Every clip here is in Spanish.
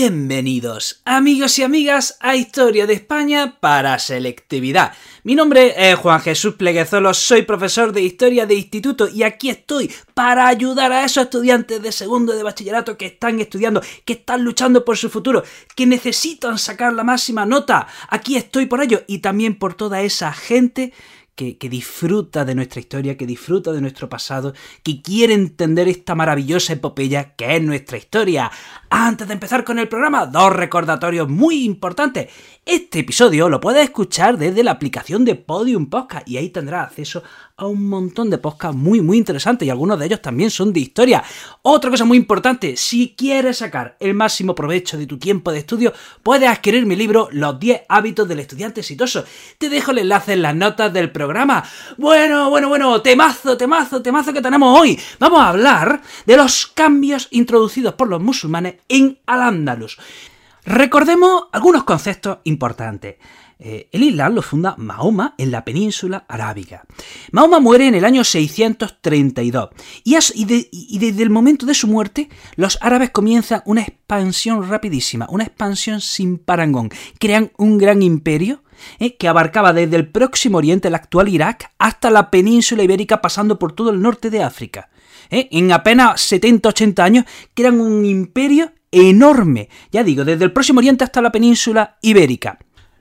Bienvenidos, amigos y amigas, a Historia de España para Selectividad. Mi nombre es Juan Jesús Pleguezolo, soy profesor de Historia de Instituto y aquí estoy para ayudar a esos estudiantes de segundo de bachillerato que están estudiando, que están luchando por su futuro, que necesitan sacar la máxima nota. Aquí estoy por ello y también por toda esa gente que, disfruta de nuestra historia, que disfruta de nuestro pasado, que quiere entender esta maravillosa epopeya que es nuestra historia. Antes de empezar con el programa, dos recordatorios muy importantes. Este episodio lo puedes escuchar desde la aplicación de Podium Podcast y ahí tendrás acceso a un montón de podcasts muy muy interesantes y algunos de ellos también son de historia. Otra cosa muy importante, si quieres sacar el máximo provecho de tu tiempo de estudio, puedes adquirir mi libro Los 10 hábitos del estudiante exitoso. Te dejo el enlace en las notas del programa. Bueno, bueno, bueno, temazo, temazo, temazo que tenemos hoy. Vamos a hablar de los cambios introducidos por los musulmanes en Al-Ándalus. Recordemos algunos conceptos importantes. Eh, el Islam lo funda Mahoma en la península arábiga. Mahoma muere en el año 632 y, desde el momento de su muerte los árabes comienzan una expansión rapidísima, una expansión sin parangón. Crean un gran imperio eh, que abarcaba desde el próximo oriente, el actual Irak, hasta la península ibérica pasando por todo el norte de África. Eh, en apenas 70-80 años crean un imperio enorme, ya digo, desde el Próximo Oriente hasta la península ibérica.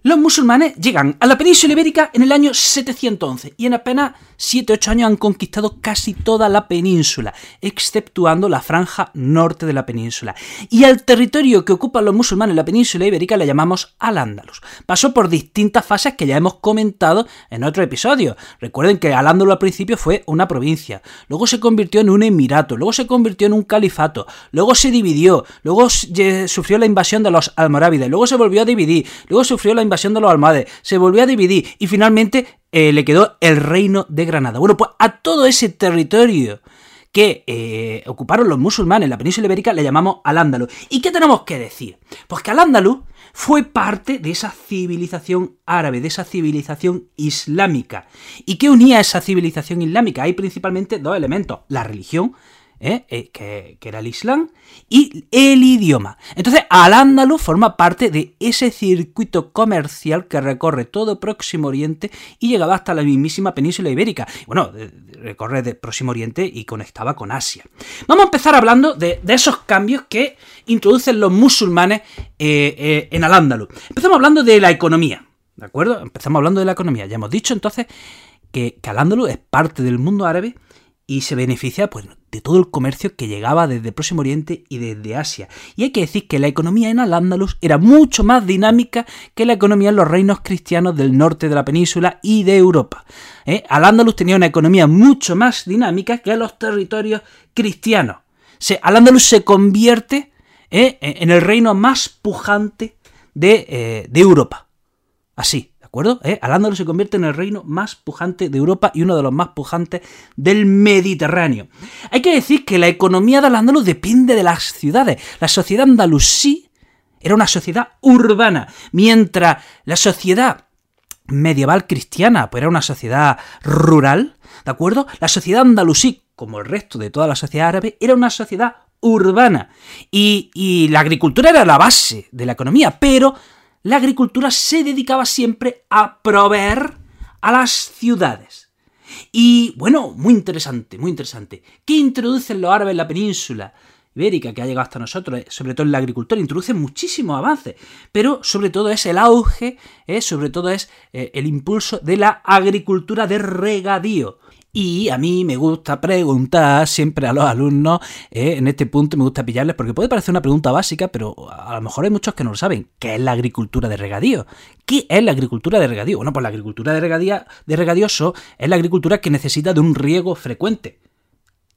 Los musulmanes llegan a la península ibérica en el año 711 y en apenas 7-8 años han conquistado casi toda la península, exceptuando la franja norte de la península. Y al territorio que ocupan los musulmanes en la península ibérica le llamamos Al-Ándalus. Pasó por distintas fases que ya hemos comentado en otro episodio. Recuerden que Al-Ándalus al principio fue una provincia, luego se convirtió en un emirato, luego se convirtió en un califato, luego se dividió, luego sufrió la invasión de los almorávides, luego se volvió a dividir, luego sufrió la invasión de los almohades, se volvió a dividir y finalmente eh, le quedó el reino de Granada. Bueno, pues a todo ese territorio que eh, ocuparon los musulmanes en la península ibérica le llamamos al-Ándalus. ¿Y qué tenemos que decir? Pues que al-Ándalus fue parte de esa civilización árabe, de esa civilización islámica. ¿Y qué unía a esa civilización islámica? Hay principalmente dos elementos, la religión ¿eh? Eh, que, era el Islam, y el idioma. Entonces, Al-Ándalus forma parte de ese circuito comercial que recorre todo Próximo Oriente y llegaba hasta la mismísima península ibérica. Bueno, recorre de Próximo Oriente y conectaba con Asia. Vamos a empezar hablando de, esos cambios que introducen los musulmanes eh, en Al-Ándalus. Empezamos hablando de la economía. ¿De acuerdo? Empezamos hablando de la economía. Ya hemos dicho entonces que, que Al-Ándalus es parte del mundo árabe y se beneficia pues, de todo el comercio que llegaba desde el Próximo Oriente y desde Asia. Y hay que decir que la economía en Al-Ándalus era mucho más dinámica que la economía en los reinos cristianos del norte de la península y de Europa. ¿Eh? Al-Ándalus tenía una economía mucho más dinámica que los territorios cristianos. Al-Ándalus se convierte ¿eh? en el reino más pujante de, eh, de Europa. Así, acuerdo? ¿Eh? Al-Ándalus se convierte en el reino más pujante de Europa y uno de los más pujantes del Mediterráneo. Hay que decir que la economía de Al-Ándalus depende de las ciudades. La sociedad andalusí era una sociedad urbana, mientras la sociedad medieval cristiana pues era una sociedad rural, ¿de acuerdo? La sociedad andalusí, como el resto de toda la sociedad árabe, era una sociedad urbana. Y la agricultura era la base de la economía, pero la agricultura se dedicaba siempre a proveer a las ciudades. Y bueno, muy interesante, muy interesante. ¿Qué introducen los árabes en la península? ibérica que ha llegado hasta nosotros, eh, sobre todo en la agricultura, introduce muchísimos avances, pero sobre todo es el auge, eh, sobre todo es eh, el impulso de la agricultura de regadío. Y a mí me gusta preguntar siempre a los alumnos, eh, en este punto me gusta pillarles, porque puede parecer una pregunta básica, pero a lo mejor hay muchos que no lo saben. ¿Qué es la agricultura de regadío? ¿Qué es la agricultura de regadío? Bueno, pues la agricultura de, regadío, de regadíoso es la agricultura que necesita de un riego frecuente.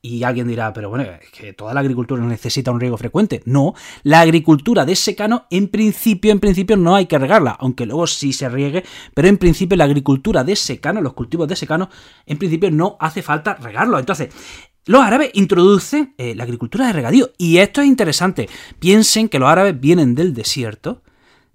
Y alguien dirá, pero bueno, es que toda la agricultura necesita un riego frecuente. No, la agricultura de secano, en principio, en principio no hay que regarla, aunque luego sí se riegue, pero en principio la agricultura de secano, los cultivos de secano, en principio no hace falta regarlo. Entonces, los árabes introducen eh, la agricultura de regadío. Y esto es interesante. Piensen que los árabes vienen del desierto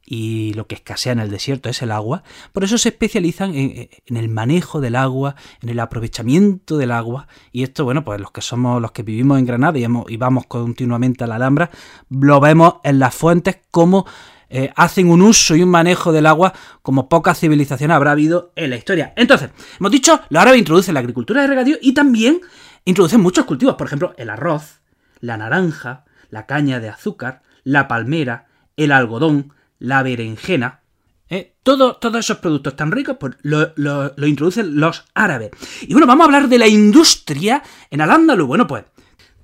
y lo que escasea en el desierto es el agua. Por eso se especializan en, el manejo del agua, en el aprovechamiento del agua. Y esto, bueno, pues los que somos, los que vivimos en Granada y, vamos continuamente a la Alhambra, lo vemos en las fuentes como eh, hacen un uso y un manejo del agua como pocas civilizaciones habrá habido en la historia. Entonces, hemos dicho, los árabes introducen la agricultura de regadío y también introducen muchos cultivos, por ejemplo, el arroz, la naranja, la caña de azúcar, la palmera, el algodón, la berenjena. ¿eh? todos esos productos tan ricos pues, lo, lo, introducen los árabes. Y bueno, vamos a hablar de la industria en Al-Ándalus. Bueno, pues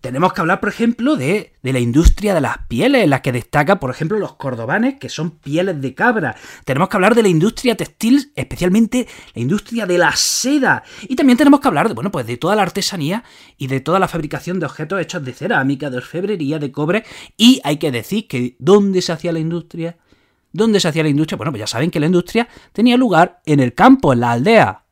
tenemos que hablar, por ejemplo, de, la industria de las pieles, en la que destaca, por ejemplo, los cordobanes, que son pieles de cabra. Tenemos que hablar de la industria textil, especialmente la industria de la seda. Y también tenemos que hablar, de, bueno, pues de toda la artesanía y de toda la fabricación de objetos hechos de cerámica, de orfebrería, de cobre. Y hay que decir que ¿dónde se hacía la industria? ¿Dónde se hacía la industria? Bueno, pues ya saben que la industria tenía lugar en el campo, en la aldea.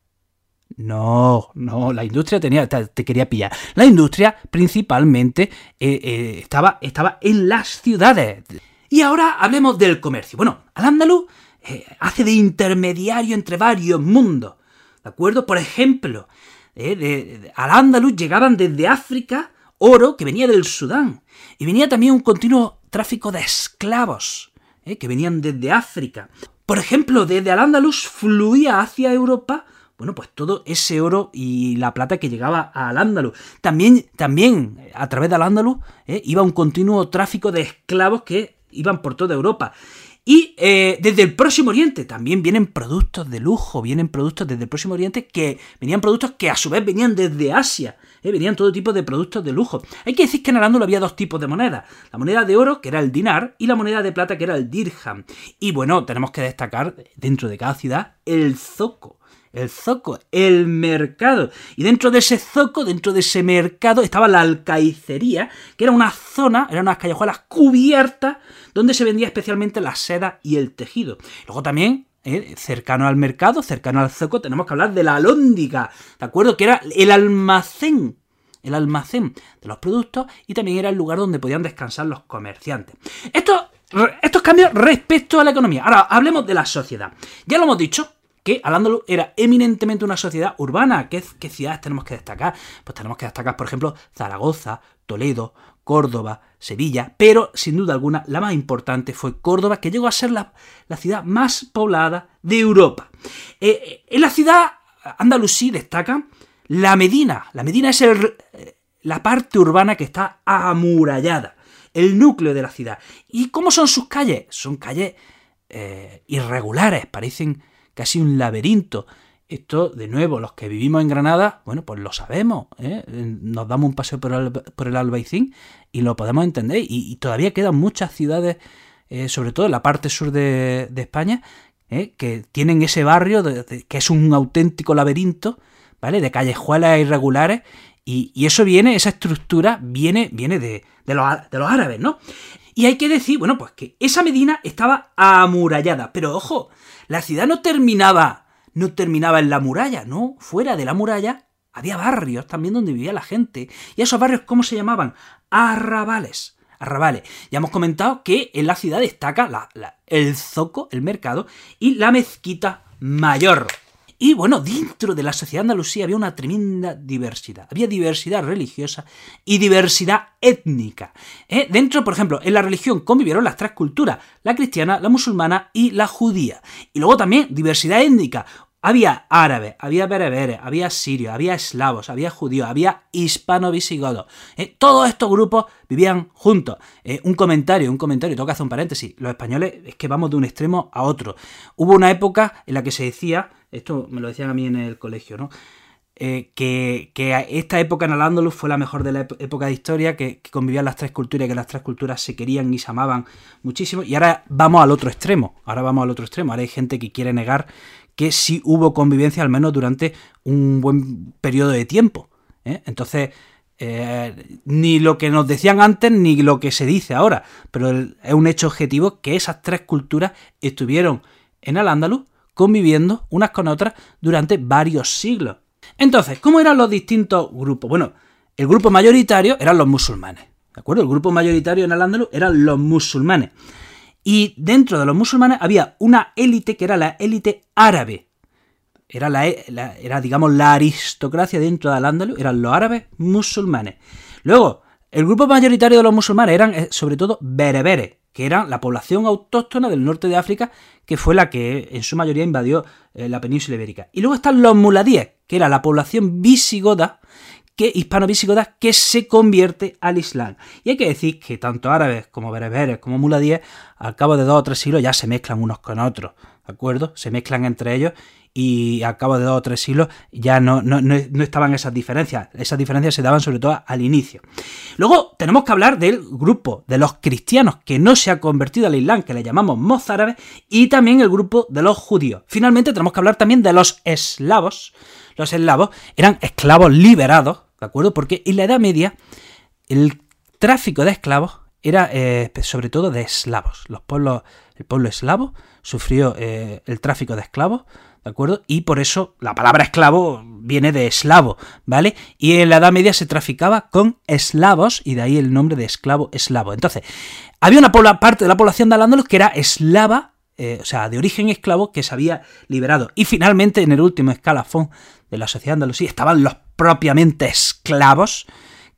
No, no, la industria tenía, te, quería pillar. La industria principalmente eh, eh, estaba, estaba en las ciudades. Y ahora hablemos del comercio. Bueno, Al-Ándalus eh, hace de intermediario entre varios mundos. ¿De acuerdo? Por ejemplo, al Ándalus llegaban desde África oro que venía del Sudán. Y venía también un continuo tráfico de esclavos que venían desde África. Por ejemplo, desde Al-Ándalus fluía hacia Europa bueno, pues todo ese oro y la plata que llegaba al Ándalus. También, también a través del Ándalus eh, iba un continuo tráfico de esclavos que iban por toda Europa. Y eh, desde el Próximo Oriente también vienen productos de lujo, vienen productos desde el Próximo Oriente que venían productos que a su vez venían desde Asia, eh, venían todo tipo de productos de lujo. Hay que decir que en Al-Ándalus había dos tipos de moneda, la moneda de oro que era el dinar y la moneda de plata que era el dirham. Y bueno, tenemos que destacar dentro de cada ciudad el zoco el zoco, el mercado. Y dentro de ese zoco, dentro de ese mercado, estaba la alcaicería, que era una zona, eran unas callejuelas cubiertas, donde se vendía especialmente la seda y el tejido. Luego también eh, cercano al mercado, cercano al zoco, tenemos que hablar de la alóndiga, ¿de acuerdo? Que era el almacén, el almacén de los productos y también era el lugar donde podían descansar los comerciantes. Estos, estos cambios respecto a la economía. Ahora, hablemos de la sociedad. Ya lo hemos dicho, que al era eminentemente una sociedad urbana. ¿Qué, ciudades tenemos que destacar? Pues tenemos que destacar, por ejemplo, Zaragoza, Toledo, Córdoba, Sevilla, pero sin duda alguna la más importante fue Córdoba, que llegó a ser la, ciudad más poblada de Europa. Eh, eh, en la ciudad andalusí destaca la Medina. La Medina es eh, la parte urbana que está amurallada, el núcleo de la ciudad. ¿Y cómo son sus calles? Son calles irregulares, parecen casi un laberinto. Esto, de nuevo, los que vivimos en Granada, bueno, pues lo sabemos. ¿eh? Nos damos un paseo por el, por el Albaicín y lo podemos entender. Y, todavía quedan muchas ciudades, eh, sobre todo en la parte sur de, España, ¿eh? que tienen ese barrio que es un auténtico laberinto, ¿vale? De callejuelas irregulares. Y, eso viene, esa estructura viene, viene de, de, los, de los árabes, ¿no? Y hay que decir, bueno, pues que esa Medina estaba amurallada. Pero ojo, la ciudad no terminaba, no terminaba en la muralla, no, fuera de la muralla había barrios también donde vivía la gente. ¿Y esos barrios cómo se llamaban? Arrabales. Arrabales. Ya hemos comentado que en la ciudad destaca el zoco, el mercado, y la mezquita mayor. Y bueno, dentro de la sociedad andalusí había una tremenda diversidad. Había diversidad religiosa y diversidad étnica. ¿eh? Dentro, por ejemplo, en la religión convivieron las tres culturas, la cristiana, la musulmana y la judía. Y luego también diversidad étnica. Había árabes, había bereberes, había sirios, había eslavos, había judíos, había hispano-visigodos. ¿eh? Todos estos grupos vivían juntos. ¿eh? un comentario, un comentario, tengo que hacer un paréntesis. Los españoles es que vamos de un extremo a otro. Hubo una época en la que se decía esto me lo decían a mí en el colegio, ¿no? Eh, que, esta época en al fue la mejor de la época de historia, que, convivían las tres culturas y que las tres culturas se querían y se amaban muchísimo. Y ahora vamos al otro extremo. Ahora vamos al otro extremo. Ahora hay gente que quiere negar que sí hubo convivencia al menos durante un buen periodo de tiempo. ¿eh? Entonces, eh, ni lo que nos decían antes ni lo que se dice ahora, pero es un hecho objetivo que esas tres culturas estuvieron en Al-Ándalus conviviendo unas con otras durante varios siglos. Entonces, ¿cómo eran los distintos grupos? Bueno, el grupo mayoritario eran los musulmanes, ¿de acuerdo? El grupo mayoritario en Al-Ándalus eran los musulmanes. Y dentro de los musulmanes había una élite que era la élite árabe, era, la, era, digamos, la aristocracia dentro del Ándalus, eran los árabes musulmanes. Luego, el grupo mayoritario de los musulmanes eran eh, sobre todo bereberes, que eran la población autóctona del norte de África, que fue la que en su mayoría invadió eh, la península ibérica. Y luego están los muladíes, que era la población visigoda, que hispano-visigoda, que se convierte al Islam. Y hay que decir que tanto árabes como bereberes como muladíes, al cabo de dos o tres siglos ya se mezclan unos con otros, ¿de acuerdo? Se mezclan entre ellos y a cabo de dos o tres siglos ya no, no, estaban esas diferencias. Esas diferencias se daban sobre todo al inicio. Luego tenemos que hablar del grupo de los cristianos que no se ha convertido al Islam, que le llamamos mozárabes, y también el grupo de los judíos. Finalmente tenemos que hablar también de los eslavos. Los eslavos eran esclavos liberados, ¿de acuerdo? Porque en la Edad Media el tráfico de esclavos era eh, sobre todo de eslavos. Los pueblos, el pueblo eslavo sufrió eh, el tráfico de esclavos ¿de acuerdo? Y por eso la palabra esclavo viene de eslavo, ¿vale? Y en la Edad Media se traficaba con eslavos y de ahí el nombre de esclavo eslavo. Entonces, había una parte de la población de al que era eslava, eh, o sea, de origen esclavo, que se había liberado. Y finalmente, en el último escalafón de la sociedad andalusí, estaban los propiamente esclavos,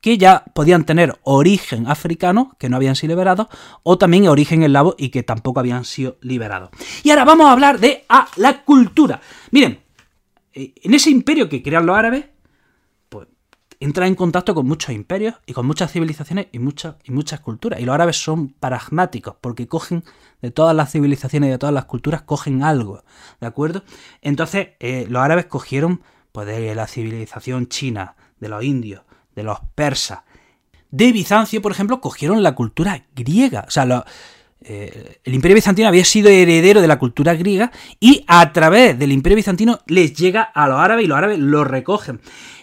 que ya podían tener origen africano, que no habían sido liberados, o también origen eslavo y que tampoco habían sido liberados. Y ahora vamos a hablar de la cultura. Miren, eh, en ese imperio que crean los árabes, pues entra en contacto con muchos imperios y con muchas civilizaciones y muchas, y muchas culturas. Y los árabes son pragmáticos porque cogen de todas las civilizaciones y de todas las culturas, cogen algo, ¿de acuerdo? Entonces, eh, los árabes cogieron pues, de la civilización china, de los indios, de los persas. De Bizancio, por ejemplo, cogieron la cultura griega. O sea, eh, el imperio bizantino había sido heredero de la cultura griega y a través del imperio bizantino les llega a los árabes y los árabes lo recogen.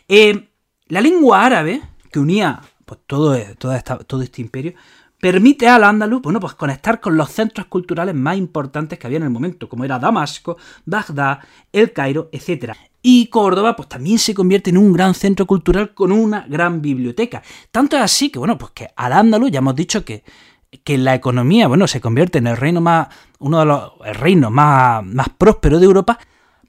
Eh, la lengua árabe, que unía pues, todo, todo este imperio, permite al andaluz pues conectar con los centros culturales más importantes que había en el momento, como era Damasco, Bagdad, El Cairo, etc. Y Córdoba, pues también se convierte en un gran centro cultural con una gran biblioteca. Tanto es así que, bueno, pues que al andaluz ya hemos dicho que, que la economía, bueno, se convierte en el reino más, uno de los reinos más, más prósperos de Europa,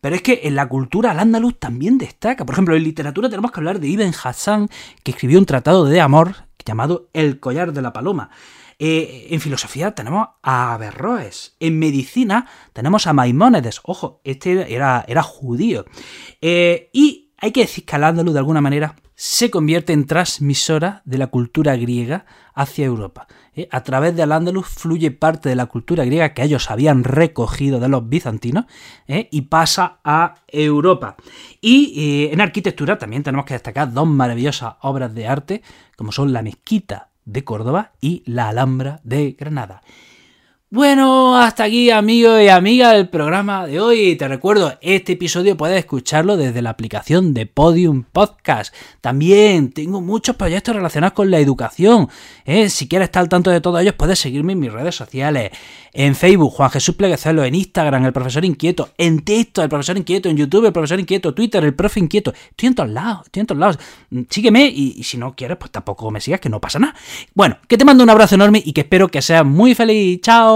pero es que en la cultura al andaluz también destaca. Por ejemplo, en literatura tenemos que hablar de Ibn Hassan, que escribió un tratado de amor llamado El collar de la paloma. Eh, en filosofía tenemos a Averroes. En medicina tenemos a Maimónides. Ojo, este era, era judío. Eh, y hay que decir que al de alguna manera se convierte en transmisora de la cultura griega hacia Europa. Eh, a través de Al-Ándalus fluye parte de la cultura griega que ellos habían recogido de los bizantinos y pasa a Europa. Y en arquitectura también tenemos que destacar dos maravillosas obras de arte, como son la mezquita de Córdoba y la Alhambra de Granada. Bueno, hasta aquí amigos y amigas del programa de hoy. Te recuerdo, este episodio puedes escucharlo desde la aplicación de Podium Podcast. También tengo muchos proyectos relacionados con la educación. ¿eh? Si quieres estar al tanto de todos ellos, puedes seguirme en mis redes sociales. En Facebook, Juan Jesús Pleguezelo, en Instagram, el profesor inquieto, en TikTok, el profesor inquieto, en YouTube, el profesor inquieto, Twitter, el profe inquieto. Estoy en todos lados, estoy en todos lados. Mm, sígueme y, y si no quieres, pues tampoco me sigas, que no pasa nada. Bueno, que te mando un abrazo enorme y que espero que seas muy feliz.